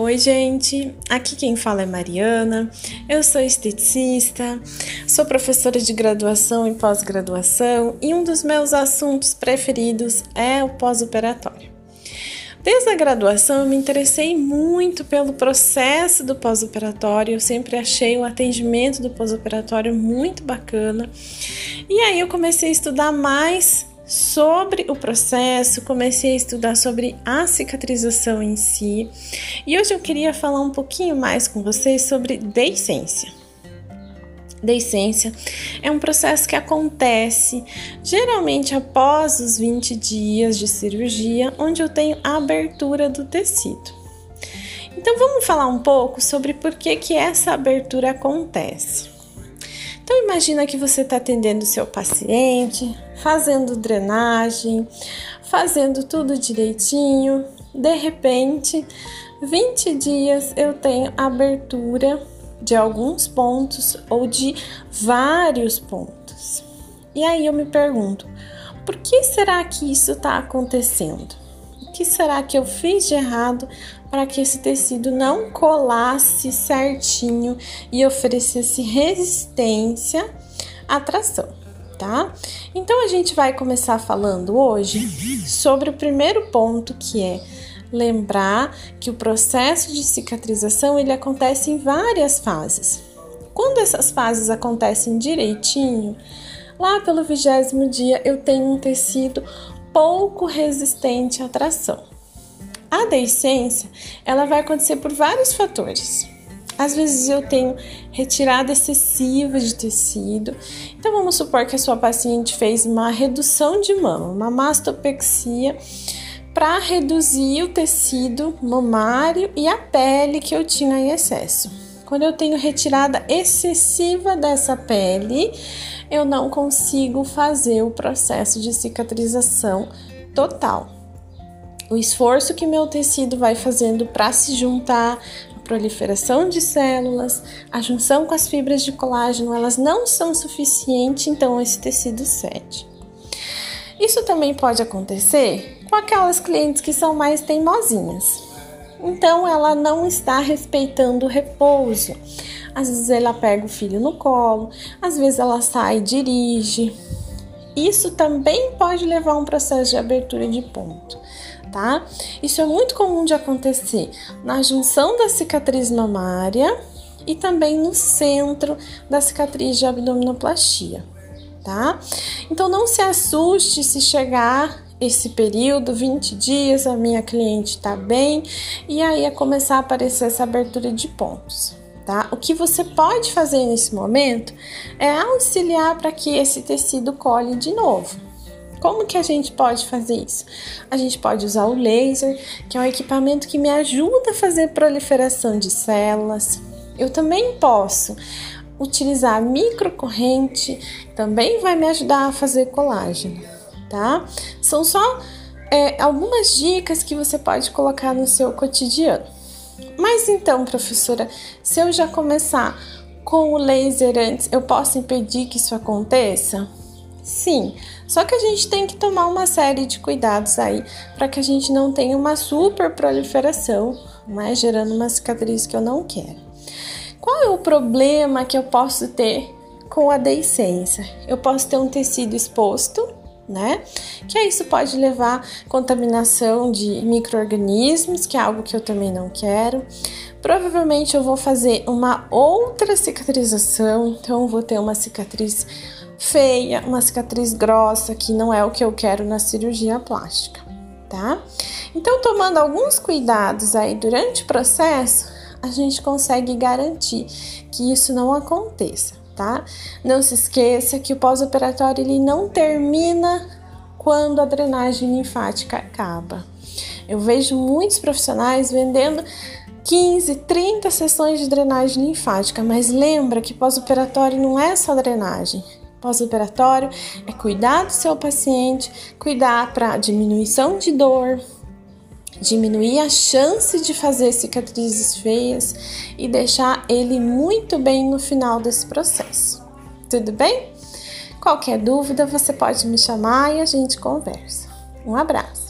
Oi, gente. Aqui quem fala é Mariana. Eu sou esteticista, sou professora de graduação e pós-graduação e um dos meus assuntos preferidos é o pós-operatório. Desde a graduação, eu me interessei muito pelo processo do pós-operatório. Eu sempre achei o atendimento do pós-operatório muito bacana. E aí eu comecei a estudar mais sobre o processo, comecei a estudar sobre a cicatrização em si. E hoje eu queria falar um pouquinho mais com vocês sobre deiscência. Deiscência é um processo que acontece geralmente após os 20 dias de cirurgia, onde eu tenho a abertura do tecido. Então vamos falar um pouco sobre por que, que essa abertura acontece. Então imagina que você está atendendo seu paciente, fazendo drenagem, fazendo tudo direitinho. De repente, 20 dias eu tenho abertura de alguns pontos ou de vários pontos. E aí eu me pergunto, por que será que isso está acontecendo? O que será que eu fiz de errado para que esse tecido não colasse certinho e oferecesse resistência à tração, tá? Então a gente vai começar falando hoje sobre o primeiro ponto que é lembrar que o processo de cicatrização ele acontece em várias fases. Quando essas fases acontecem direitinho, lá pelo vigésimo dia eu tenho um tecido pouco resistente à tração. A deiscência, ela vai acontecer por vários fatores. Às vezes eu tenho retirada excessiva de tecido. Então vamos supor que a sua paciente fez uma redução de mama, uma mastopexia, para reduzir o tecido mamário e a pele que eu tinha em excesso. Quando eu tenho retirada excessiva dessa pele, eu não consigo fazer o processo de cicatrização total o esforço que meu tecido vai fazendo para se juntar, a proliferação de células, a junção com as fibras de colágeno, elas não são suficientes, então esse tecido cede. Isso também pode acontecer com aquelas clientes que são mais teimosinhas. Então ela não está respeitando o repouso. Às vezes ela pega o filho no colo, às vezes ela sai e dirige. Isso também pode levar a um processo de abertura de ponto tá? Isso é muito comum de acontecer na junção da cicatriz mamária e também no centro da cicatriz de abdominoplastia, tá? Então não se assuste se chegar esse período, 20 dias, a minha cliente tá bem e aí é começar a aparecer essa abertura de pontos. Tá? O que você pode fazer nesse momento é auxiliar para que esse tecido colhe de novo. Como que a gente pode fazer isso? A gente pode usar o laser, que é um equipamento que me ajuda a fazer proliferação de células. Eu também posso utilizar microcorrente, também vai me ajudar a fazer colágeno, tá? São só é, algumas dicas que você pode colocar no seu cotidiano. Mas então, professora, se eu já começar com o laser antes, eu posso impedir que isso aconteça? Sim, só que a gente tem que tomar uma série de cuidados aí para que a gente não tenha uma super proliferação, né, gerando uma cicatriz que eu não quero. Qual é o problema que eu posso ter com a deiscência? Eu posso ter um tecido exposto, né? Que isso pode levar contaminação de micro-organismos, que é algo que eu também não quero. Provavelmente eu vou fazer uma outra cicatrização, então vou ter uma cicatriz feia, uma cicatriz grossa, que não é o que eu quero na cirurgia plástica, tá? Então, tomando alguns cuidados aí durante o processo, a gente consegue garantir que isso não aconteça, tá? Não se esqueça que o pós-operatório ele não termina quando a drenagem linfática acaba. Eu vejo muitos profissionais vendendo 15, 30 sessões de drenagem linfática, mas lembra que pós-operatório não é só drenagem. Pós-operatório é cuidar do seu paciente, cuidar para diminuição de dor, diminuir a chance de fazer cicatrizes feias e deixar ele muito bem no final desse processo. Tudo bem? Qualquer dúvida você pode me chamar e a gente conversa. Um abraço.